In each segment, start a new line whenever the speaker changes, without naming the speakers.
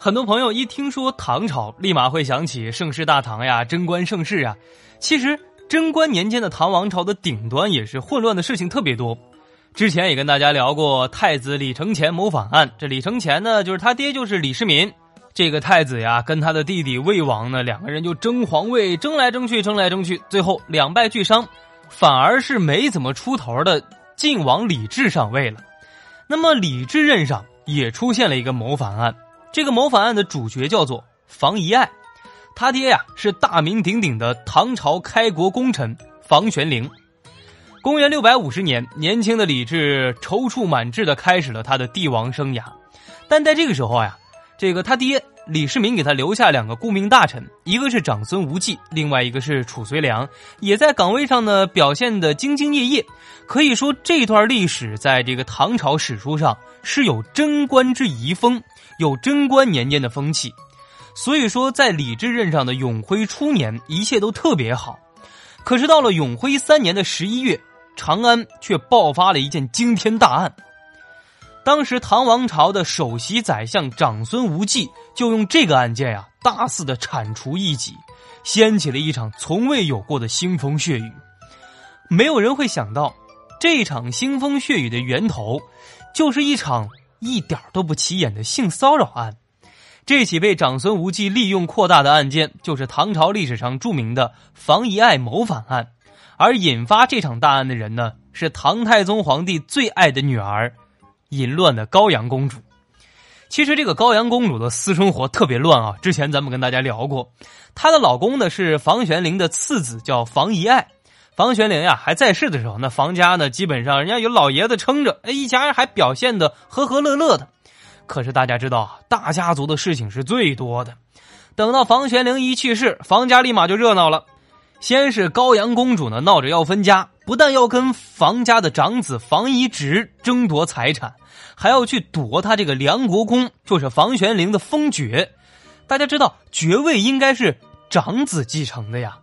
很多朋友一听说唐朝，立马会想起盛世大唐呀、贞观盛世啊。其实贞观年间的唐王朝的顶端也是混乱的事情特别多。之前也跟大家聊过太子李承乾谋反案，这李承乾呢，就是他爹就是李世民。这个太子呀，跟他的弟弟魏王呢，两个人就争皇位，争来争去，争来争去，最后两败俱伤，反而是没怎么出头的晋王李治上位了。那么李治任上也出现了一个谋反案，这个谋反案的主角叫做房遗爱，他爹呀是大名鼎鼎的唐朝开国功臣房玄龄。公元六百五十年，年轻的李治踌躇满志的开始了他的帝王生涯，但在这个时候呀。这个他爹李世民给他留下两个顾命大臣，一个是长孙无忌，另外一个是褚遂良，也在岗位上呢表现的兢兢业业。可以说这段历史在这个唐朝史书上是有贞观之遗风，有贞观年间的风气。所以说，在李治任上的永徽初年，一切都特别好。可是到了永徽三年的十一月，长安却爆发了一件惊天大案。当时唐王朝的首席宰相长孙无忌就用这个案件呀，大肆的铲除异己，掀起了一场从未有过的腥风血雨。没有人会想到，这场腥风血雨的源头，就是一场一点都不起眼的性骚扰案。这起被长孙无忌利用扩大的案件，就是唐朝历史上著名的房遗爱谋反案。而引发这场大案的人呢，是唐太宗皇帝最爱的女儿。淫乱的高阳公主，其实这个高阳公主的私生活特别乱啊。之前咱们跟大家聊过，她的老公呢是房玄龄的次子，叫房遗爱。房玄龄呀还在世的时候，那房家呢基本上人家有老爷子撑着，哎，一家人还表现的和和乐乐的。可是大家知道，大家族的事情是最多的。等到房玄龄一去世，房家立马就热闹了。先是高阳公主呢闹着要分家，不但要跟房家的长子房遗直争夺财产，还要去夺他这个梁国公，就是房玄龄的封爵。大家知道爵位应该是长子继承的呀，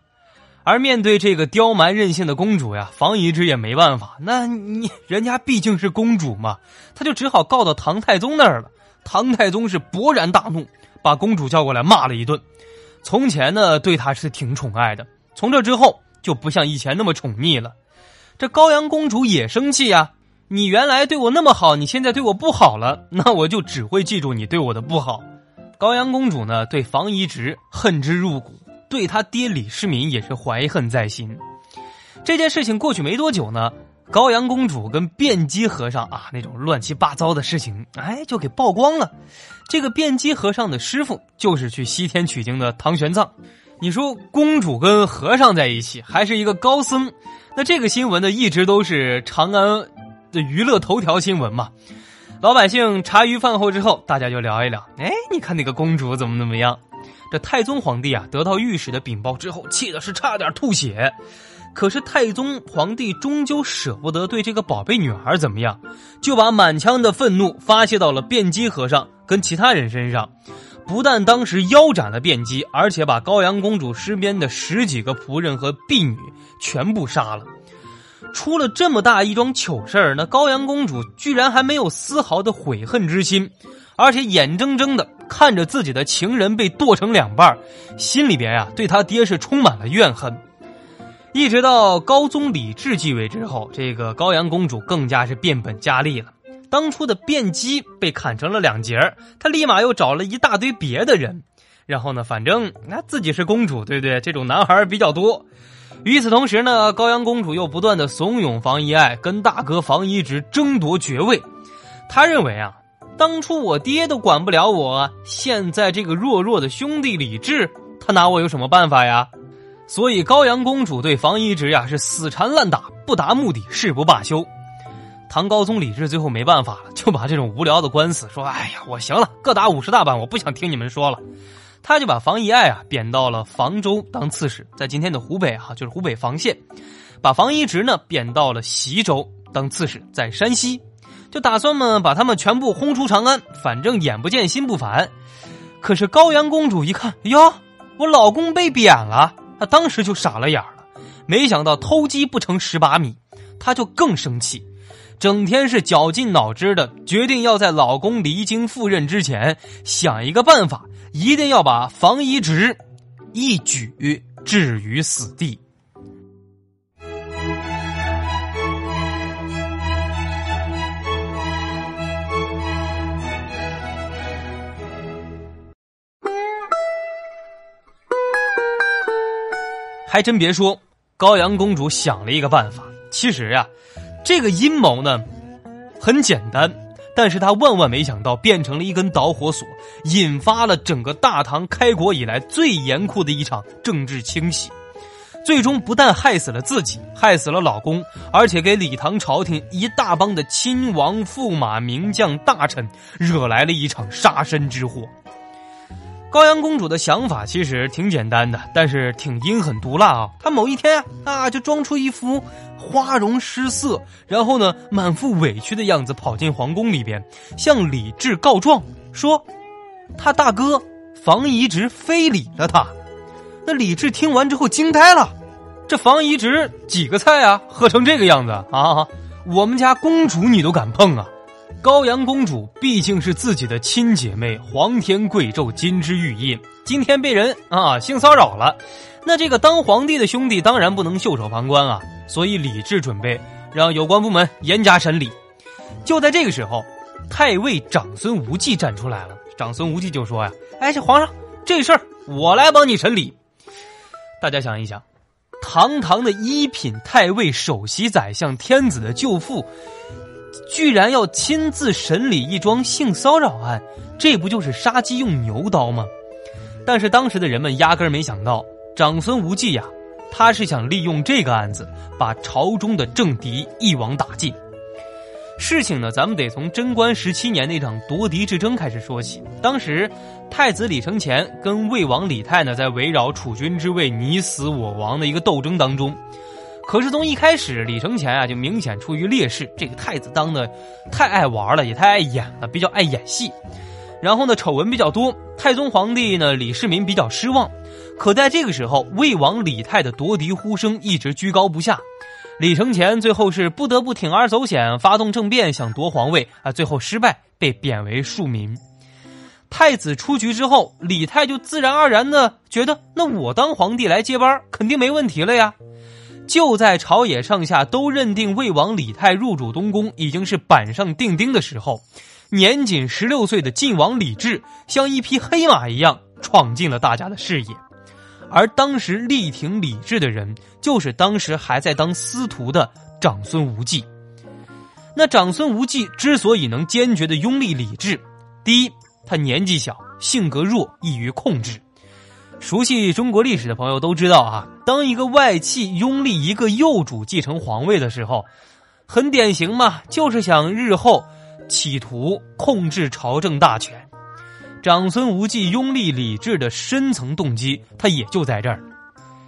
而面对这个刁蛮任性的公主呀，房遗直也没办法。那你人家毕竟是公主嘛，他就只好告到唐太宗那儿了。唐太宗是勃然大怒，把公主叫过来骂了一顿。从前呢，对她是挺宠爱的。从这之后就不像以前那么宠溺了，这高阳公主也生气呀！你原来对我那么好，你现在对我不好了，那我就只会记住你对我的不好。高阳公主呢，对房遗直恨之入骨，对他爹李世民也是怀恨在心。这件事情过去没多久呢，高阳公主跟辩机和尚啊那种乱七八糟的事情，哎，就给曝光了。这个辩机和尚的师傅就是去西天取经的唐玄奘。你说公主跟和尚在一起，还是一个高僧？那这个新闻呢，一直都是长安的娱乐头条新闻嘛。老百姓茶余饭后之后，大家就聊一聊。哎，你看那个公主怎么怎么样？这太宗皇帝啊，得到御史的禀报之后，气的是差点吐血。可是太宗皇帝终究舍不得对这个宝贝女儿怎么样，就把满腔的愤怒发泄到了辩机和尚跟其他人身上。不但当时腰斩了卞姬，而且把高阳公主身边的十几个仆人和婢女全部杀了。出了这么大一桩糗事儿，那高阳公主居然还没有丝毫的悔恨之心，而且眼睁睁的看着自己的情人被剁成两半，心里边呀对他爹是充满了怨恨。一直到高宗李治继位之后，这个高阳公主更加是变本加厉了。当初的卞姬被砍成了两截他立马又找了一大堆别的人，然后呢，反正那自己是公主，对不对？这种男孩比较多。与此同时呢，高阳公主又不断的怂恿房遗爱跟大哥房遗直争夺爵位。他认为啊，当初我爹都管不了我，现在这个弱弱的兄弟李治，他拿我有什么办法呀？所以高阳公主对房遗直呀是死缠烂打，不达目的誓不罢休。唐高宗李治最后没办法了，就把这种无聊的官司说：“哎呀，我行了，各打五十大板，我不想听你们说了。”他就把房遗爱啊贬到了房州当刺史，在今天的湖北啊，就是湖北房县；把房遗直呢贬到了西州当刺史，在山西，就打算嘛把他们全部轰出长安，反正眼不见心不烦。可是高阳公主一看，哟，我老公被贬了，她当时就傻了眼了，没想到偷鸡不成蚀把米，她就更生气。整天是绞尽脑汁的，决定要在老公离京赴任之前想一个办法，一定要把房遗直一举置于死地。还真别说，高阳公主想了一个办法。其实呀，这个阴谋呢很简单，但是她万万没想到，变成了一根导火索，引发了整个大唐开国以来最严酷的一场政治清洗。最终不但害死了自己，害死了老公，而且给李唐朝廷一大帮的亲王、驸马、名将、大臣惹来了一场杀身之祸。高阳公主的想法其实挺简单的，但是挺阴狠毒辣啊！她某一天啊，就装出一副花容失色，然后呢，满腹委屈的样子，跑进皇宫里边，向李治告状，说他大哥房遗直非礼了他。那李治听完之后惊呆了，这房遗直几个菜啊，喝成这个样子啊！我们家公主你都敢碰啊！高阳公主毕竟是自己的亲姐妹，皇天贵胄，金枝玉叶，今天被人啊性骚扰了，那这个当皇帝的兄弟当然不能袖手旁观啊，所以李治准备让有关部门严加审理。就在这个时候，太尉长孙无忌站出来了。长孙无忌就说呀：“哎，这皇上，这事儿我来帮你审理。”大家想一想，堂堂的一品太尉、首席宰相、天子的舅父。居然要亲自审理一桩性骚扰案，这不就是杀鸡用牛刀吗？但是当时的人们压根儿没想到，长孙无忌呀，他是想利用这个案子把朝中的政敌一网打尽。事情呢，咱们得从贞观十七年那场夺嫡之争开始说起。当时，太子李承乾跟魏王李泰呢，在围绕储君之位你死我亡的一个斗争当中。可是从一开始，李承乾啊就明显处于劣势。这个太子当的太爱玩了，也太爱演了，比较爱演戏。然后呢，丑闻比较多。太宗皇帝呢，李世民比较失望。可在这个时候，魏王李泰的夺嫡呼声一直居高不下。李承乾最后是不得不铤而走险，发动政变想夺皇位啊，最后失败，被贬为庶民。太子出局之后，李泰就自然而然的觉得，那我当皇帝来接班，肯定没问题了呀。就在朝野上下都认定魏王李泰入主东宫已经是板上钉钉的时候，年仅十六岁的晋王李治像一匹黑马一样闯进了大家的视野，而当时力挺李治的人就是当时还在当司徒的长孙无忌。那长孙无忌之所以能坚决的拥立李治，第一，他年纪小，性格弱，易于控制。熟悉中国历史的朋友都知道啊，当一个外戚拥立一个幼主继承皇位的时候，很典型嘛，就是想日后企图控制朝政大权。长孙无忌拥立李治的深层动机，他也就在这儿。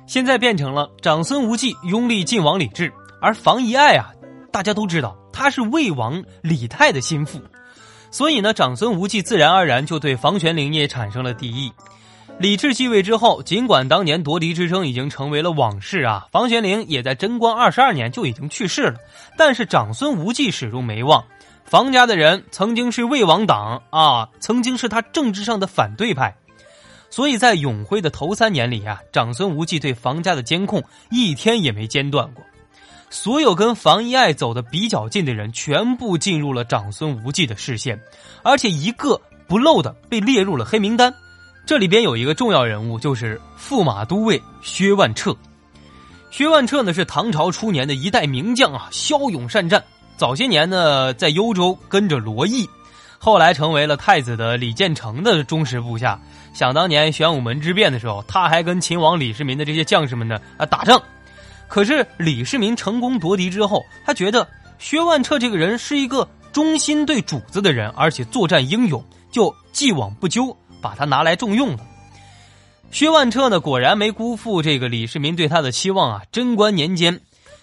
现在变成了长孙无忌拥立晋王李治，而房遗爱啊，大家都知道他是魏王李泰的心腹，所以呢，长孙无忌自然而然就对房玄龄也产生了敌意。李治继位之后，尽管当年夺嫡之争已经成为了往事啊，房玄龄也在贞观二十二年就已经去世了，但是长孙无忌始终没忘。房家的人曾经是魏王党啊，曾经是他政治上的反对派，所以在永徽的头三年里啊，长孙无忌对房家的监控一天也没间断过。所有跟房遗爱走的比较近的人，全部进入了长孙无忌的视线，而且一个不漏的被列入了黑名单。这里边有一个重要人物，就是驸马都尉薛万彻。薛万彻呢是唐朝初年的一代名将啊，骁勇善战。早些年呢在幽州跟着罗毅，后来成为了太子的李建成的忠实部下。想当年玄武门之变的时候，他还跟秦王李世民的这些将士们呢啊打仗。可是李世民成功夺嫡之后，他觉得薛万彻这个人是一个忠心对主子的人，而且作战英勇，就既往不咎。把他拿来重用了。薛万彻呢，果然没辜负这个李世民对他的期望啊！贞观年间，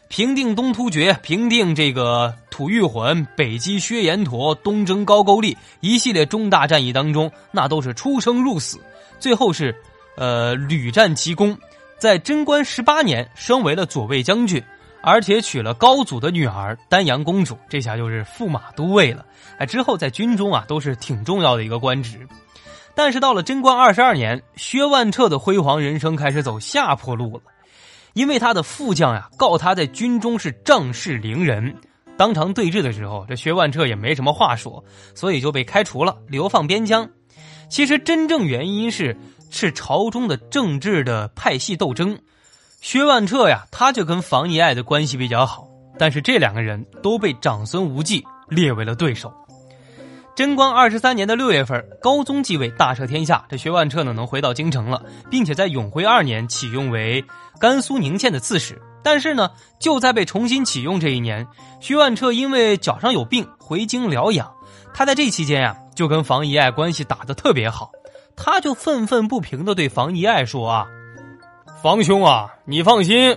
平定东突厥，平定这个吐谷浑，北击薛延陀，东征高句丽，一系列重大战役当中，那都是出生入死，最后是，呃，屡战奇功，在贞观十八年升为了左卫将军，而且娶了高祖的女儿丹阳公主，这下就是驸马都尉了。哎，之后在军中啊都是挺重要的一个官职。但是到了贞观二十二年，薛万彻的辉煌人生开始走下坡路了，因为他的副将呀告他在军中是仗势凌人。当场对峙的时候，这薛万彻也没什么话说，所以就被开除了，流放边疆。其实真正原因是是朝中的政治的派系斗争。薛万彻呀，他就跟房遗爱的关系比较好，但是这两个人都被长孙无忌列为了对手。贞观二十三年的六月份，高宗继位，大赦天下，这薛万彻呢能回到京城了，并且在永徽二年启用为甘肃宁县的刺史。但是呢，就在被重新启用这一年，薛万彻因为脚上有病回京疗养。他在这期间呀，就跟房遗爱关系打得特别好，他就愤愤不平地对房遗爱说啊。房兄啊，你放心，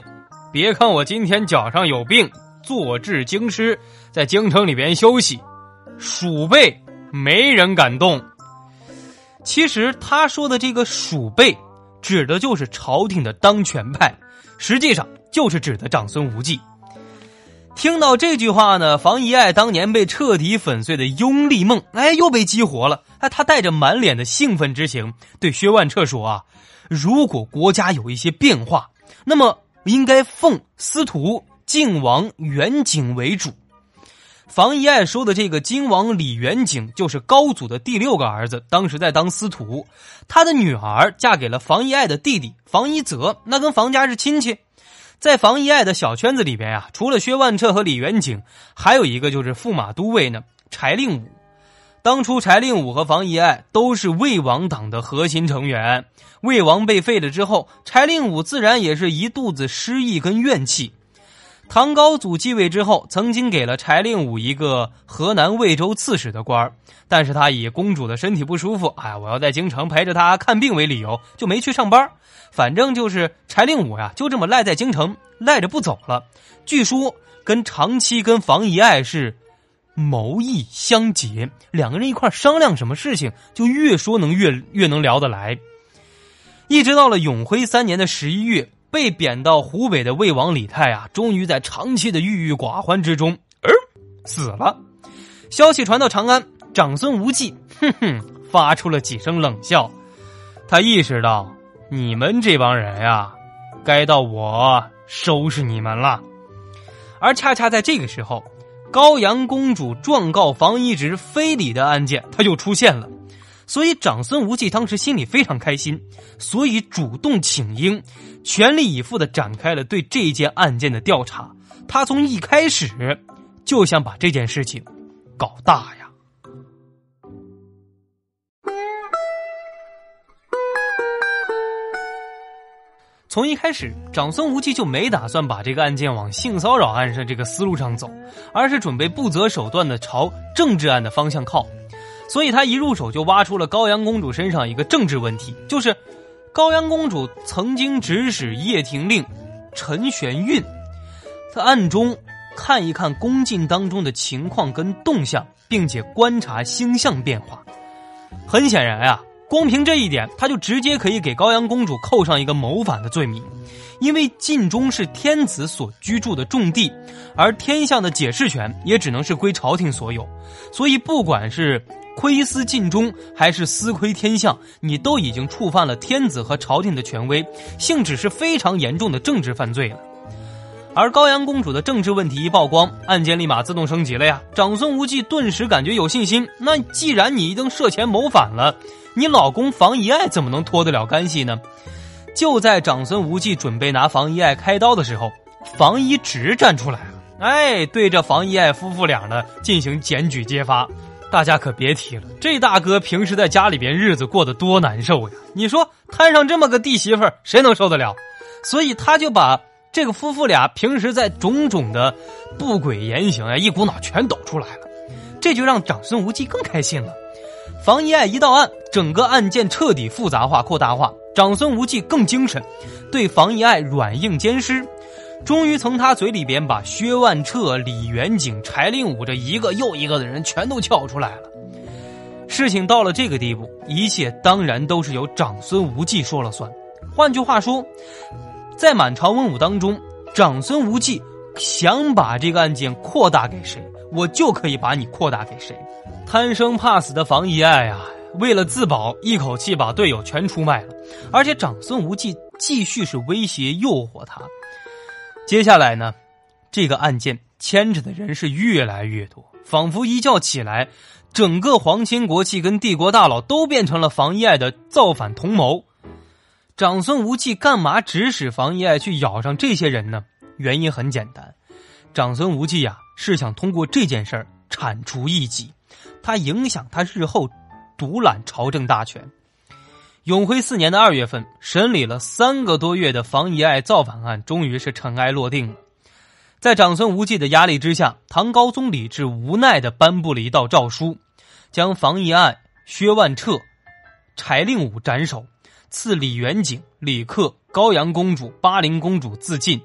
别看我今天脚上有病，坐治京师，在京城里边休息，鼠辈没人敢动。其实他说的这个鼠辈，指的就是朝廷的当权派，实际上就是指的长孙无忌。听到这句话呢，房遗爱当年被彻底粉碎的拥立梦，哎，又被激活了。哎，他带着满脸的兴奋之情，对薛万彻说啊。如果国家有一些变化，那么应该奉司徒晋王元景为主。房遗爱说的这个金王李元景，就是高祖的第六个儿子，当时在当司徒。他的女儿嫁给了房遗爱的弟弟房遗泽，那跟房家是亲戚。在房遗爱的小圈子里边呀，除了薛万彻和李元景，还有一个就是驸马都尉呢，柴令武。当初柴令武和房遗爱都是魏王党的核心成员，魏王被废了之后，柴令武自然也是一肚子失意跟怨气。唐高祖继位之后，曾经给了柴令武一个河南魏州刺史的官但是他以公主的身体不舒服，哎，我要在京城陪着她看病为理由，就没去上班。反正就是柴令武呀，就这么赖在京城，赖着不走了。据说跟长期跟房遗爱是。谋议相结，两个人一块商量什么事情，就越说能越越能聊得来。一直到了永徽三年的十一月，被贬到湖北的魏王李泰啊，终于在长期的郁郁寡欢之中，呃，死了。消息传到长安，长孙无忌，哼哼，发出了几声冷笑。他意识到，你们这帮人呀，该到我收拾你们了。而恰恰在这个时候。高阳公主状告房遗直非礼的案件，他又出现了，所以长孙无忌当时心里非常开心，所以主动请缨，全力以赴的展开了对这件案件的调查。他从一开始就想把这件事情搞大呀。从一开始，长孙无忌就没打算把这个案件往性骚扰案上这个思路上走，而是准备不择手段的朝政治案的方向靠。所以他一入手就挖出了高阳公主身上一个政治问题，就是高阳公主曾经指使叶廷令陈玄运，他暗中看一看宫禁当中的情况跟动向，并且观察星象变化。很显然呀。光凭这一点，他就直接可以给高阳公主扣上一个谋反的罪名，因为晋中是天子所居住的重地，而天象的解释权也只能是归朝廷所有，所以不管是窥私晋中还是私窥天象，你都已经触犯了天子和朝廷的权威，性质是非常严重的政治犯罪了。而高阳公主的政治问题一曝光，案件立马自动升级了呀！长孙无忌顿时感觉有信心。那既然你已经涉嫌谋反了，你老公房遗爱怎么能脱得了干系呢？就在长孙无忌准备拿房遗爱开刀的时候，房遗直站出来了，哎，对着房遗爱夫妇俩呢进行检举揭发。大家可别提了，这大哥平时在家里边日子过得多难受呀！你说摊上这么个弟媳妇，谁能受得了？所以他就把。这个夫妇俩平时在种种的不轨言行啊，一股脑全抖出来了，这就让长孙无忌更开心了。房遗爱一到案，整个案件彻底复杂化、扩大化，长孙无忌更精神，对房遗爱软硬兼施，终于从他嘴里边把薛万彻、李元景、柴令武这一个又一个的人全都撬出来了。事情到了这个地步，一切当然都是由长孙无忌说了算。换句话说。在满朝文武当中，长孙无忌想把这个案件扩大给谁，我就可以把你扩大给谁。贪生怕死的房遗爱啊，为了自保，一口气把队友全出卖了，而且长孙无忌继续是威胁诱惑他。接下来呢，这个案件牵扯的人是越来越多，仿佛一觉起来，整个皇亲国戚跟帝国大佬都变成了房遗爱的造反同谋。长孙无忌干嘛指使房遗爱去咬上这些人呢？原因很简单，长孙无忌呀是想通过这件事儿铲除异己，他影响他日后独揽朝政大权。永徽四年的二月份，审理了三个多月的房遗爱造反案，终于是尘埃落定了。在长孙无忌的压力之下，唐高宗李治无奈的颁布了一道诏书，将房遗爱、薛万彻、柴令武斩首，赐李元景、李克、高阳公主、巴陵公主自尽，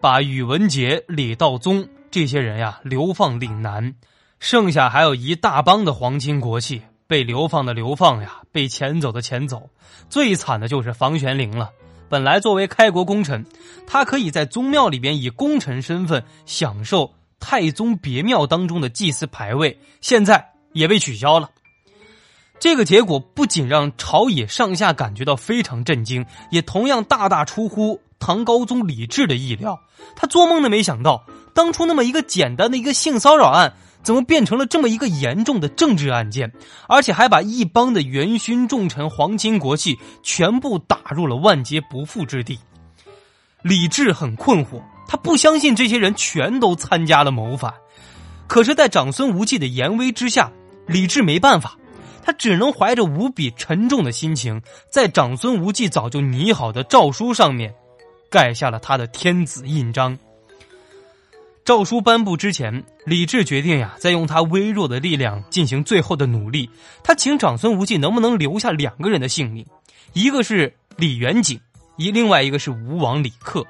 把宇文杰、李道宗这些人呀流放岭南，剩下还有一大帮的皇亲国戚。被流放的流放呀，被遣走的遣走，最惨的就是房玄龄了。本来作为开国功臣，他可以在宗庙里边以功臣身份享受太宗别庙当中的祭祀牌位，现在也被取消了。这个结果不仅让朝野上下感觉到非常震惊，也同样大大出乎唐高宗李治的意料。他做梦都没想到，当初那么一个简单的一个性骚扰案。怎么变成了这么一个严重的政治案件，而且还把一帮的元勋重臣、皇亲国戚全部打入了万劫不复之地？李治很困惑，他不相信这些人全都参加了谋反。可是，在长孙无忌的严威之下，李治没办法，他只能怀着无比沉重的心情，在长孙无忌早就拟好的诏书上面，盖下了他的天子印章。诏书颁布之前，李治决定呀，再用他微弱的力量进行最后的努力。他请长孙无忌能不能留下两个人的性命，一个是李元景，一另外一个是吴王李克。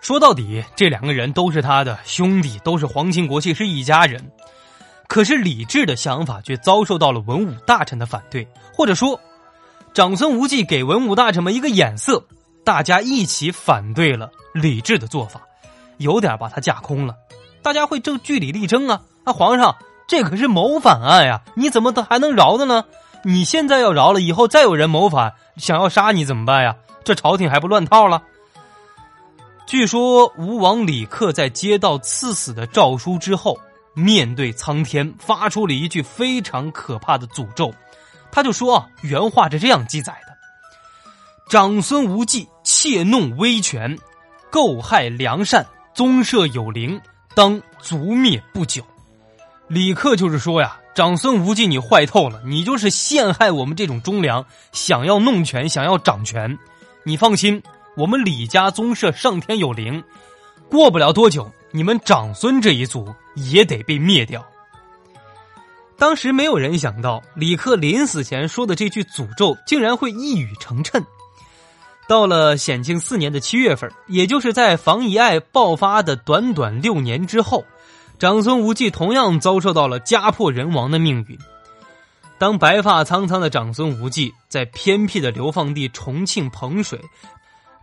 说到底，这两个人都是他的兄弟，都是皇亲国戚，是一家人。可是李治的想法却遭受到了文武大臣的反对，或者说，长孙无忌给文武大臣们一个眼色，大家一起反对了李治的做法。有点把他架空了，大家会正据理力争啊！啊，皇上，这可是谋反案呀，你怎么还能饶的呢？你现在要饶了，以后再有人谋反想要杀你怎么办呀？这朝廷还不乱套了？据说吴王李克在接到赐死的诏书之后，面对苍天，发出了一句非常可怕的诅咒。他就说，原话是这样记载的：长孙无忌窃弄威权，构害良善。宗社有灵，当族灭不久。李克就是说呀，长孙无忌你坏透了，你就是陷害我们这种忠良，想要弄权，想要掌权。你放心，我们李家宗社上天有灵，过不了多久，你们长孙这一族也得被灭掉。当时没有人想到，李克临死前说的这句诅咒，竟然会一语成谶。到了显庆四年的七月份，也就是在房遗爱爆发的短短六年之后，长孙无忌同样遭受到了家破人亡的命运。当白发苍苍的长孙无忌在偏僻的流放地重庆彭水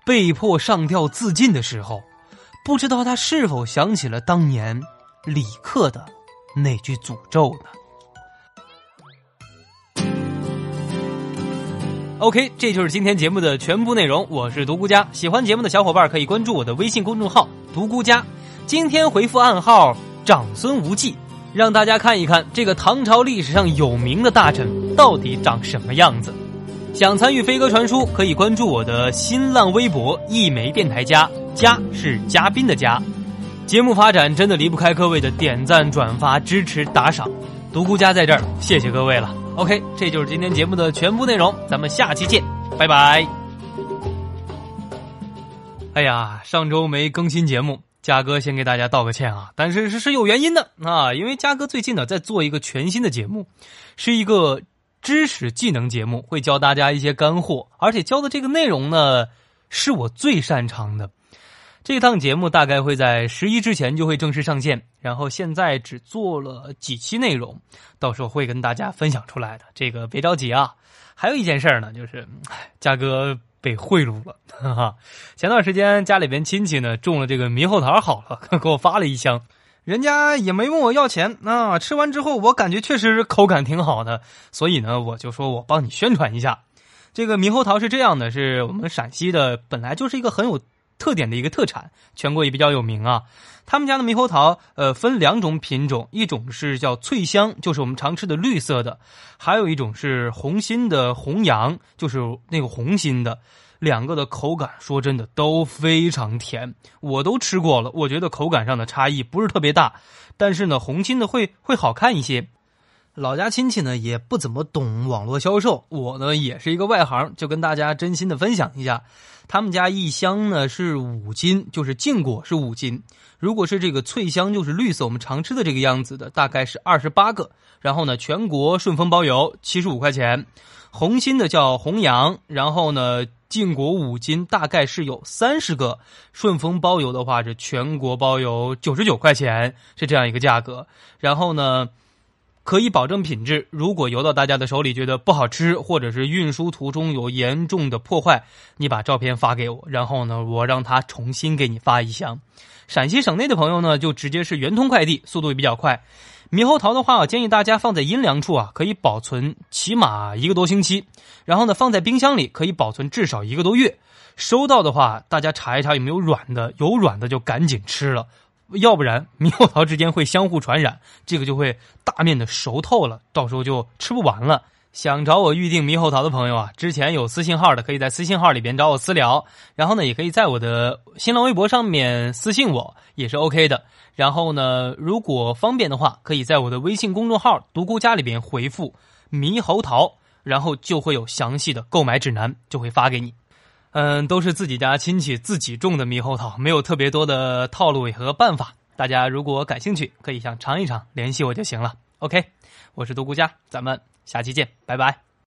被迫上吊自尽的时候，不知道他是否想起了当年李克的那句诅咒呢？OK，这就是今天节目的全部内容。我是独孤家，喜欢节目的小伙伴可以关注我的微信公众号“独孤家”。今天回复暗号“长孙无忌”，让大家看一看这个唐朝历史上有名的大臣到底长什么样子。想参与飞鸽传书，可以关注我的新浪微博“一枚电台家”，家是嘉宾的家。节目发展真的离不开各位的点赞、转发、支持、打赏。独孤家在这儿，谢谢各位了。OK，这就是今天节目的全部内容，咱们下期见，拜拜。哎呀，上周没更新节目，嘉哥先给大家道个歉啊，但是是是有原因的啊，因为嘉哥最近呢在做一个全新的节目，是一个知识技能节目，会教大家一些干货，而且教的这个内容呢是我最擅长的。这趟节目大概会在十一之前就会正式上线，然后现在只做了几期内容，到时候会跟大家分享出来的。这个别着急啊，还有一件事呢，就是嘉哥。被贿赂了。哈哈，前段时间家里边亲戚呢种了这个猕猴桃，好了，给我发了一箱，人家也没问我要钱啊。吃完之后，我感觉确实口感挺好的，所以呢，我就说我帮你宣传一下。这个猕猴桃是这样的，是我们陕西的，本来就是一个很有特点的一个特产，全国也比较有名啊。他们家的猕猴桃，呃，分两种品种，一种是叫脆香，就是我们常吃的绿色的；还有一种是红心的红阳，就是那个红心的。两个的口感，说真的都非常甜，我都吃过了，我觉得口感上的差异不是特别大，但是呢，红心的会会好看一些。老家亲戚呢也不怎么懂网络销售，我呢也是一个外行，就跟大家真心的分享一下。他们家一箱呢是五斤，就是净果是五斤。如果是这个脆香，就是绿色我们常吃的这个样子的，大概是二十八个。然后呢，全国顺丰包邮，七十五块钱。红心的叫红阳，然后呢净果五斤，大概是有三十个。顺丰包邮的话是全国包邮九十九块钱，是这样一个价格。然后呢。可以保证品质。如果邮到大家的手里觉得不好吃，或者是运输途中有严重的破坏，你把照片发给我，然后呢，我让他重新给你发一箱。陕西省内的朋友呢，就直接是圆通快递，速度也比较快。猕猴桃的话，我建议大家放在阴凉处啊，可以保存起码一个多星期。然后呢，放在冰箱里可以保存至少一个多月。收到的话，大家查一查有没有软的，有软的就赶紧吃了。要不然猕猴桃之间会相互传染，这个就会大面的熟透了，到时候就吃不完了。想找我预定猕猴桃的朋友啊，之前有私信号的，可以在私信号里边找我私聊，然后呢，也可以在我的新浪微博上面私信我，也是 OK 的。然后呢，如果方便的话，可以在我的微信公众号“独孤家”里边回复“猕猴桃”，然后就会有详细的购买指南，就会发给你。嗯，都是自己家亲戚自己种的猕猴桃，没有特别多的套路和办法。大家如果感兴趣，可以想尝一尝，联系我就行了。OK，我是独孤家，咱们下期见，拜拜。